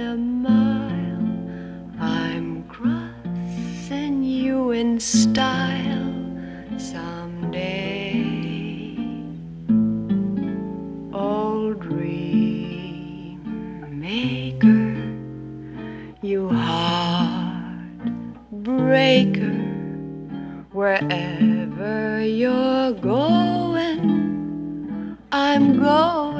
a mile. I'm crossing you in style someday. Old dream maker, you heart breaker, wherever you're going, I'm going.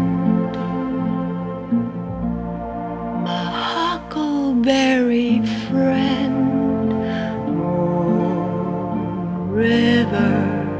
very friend, Moon river.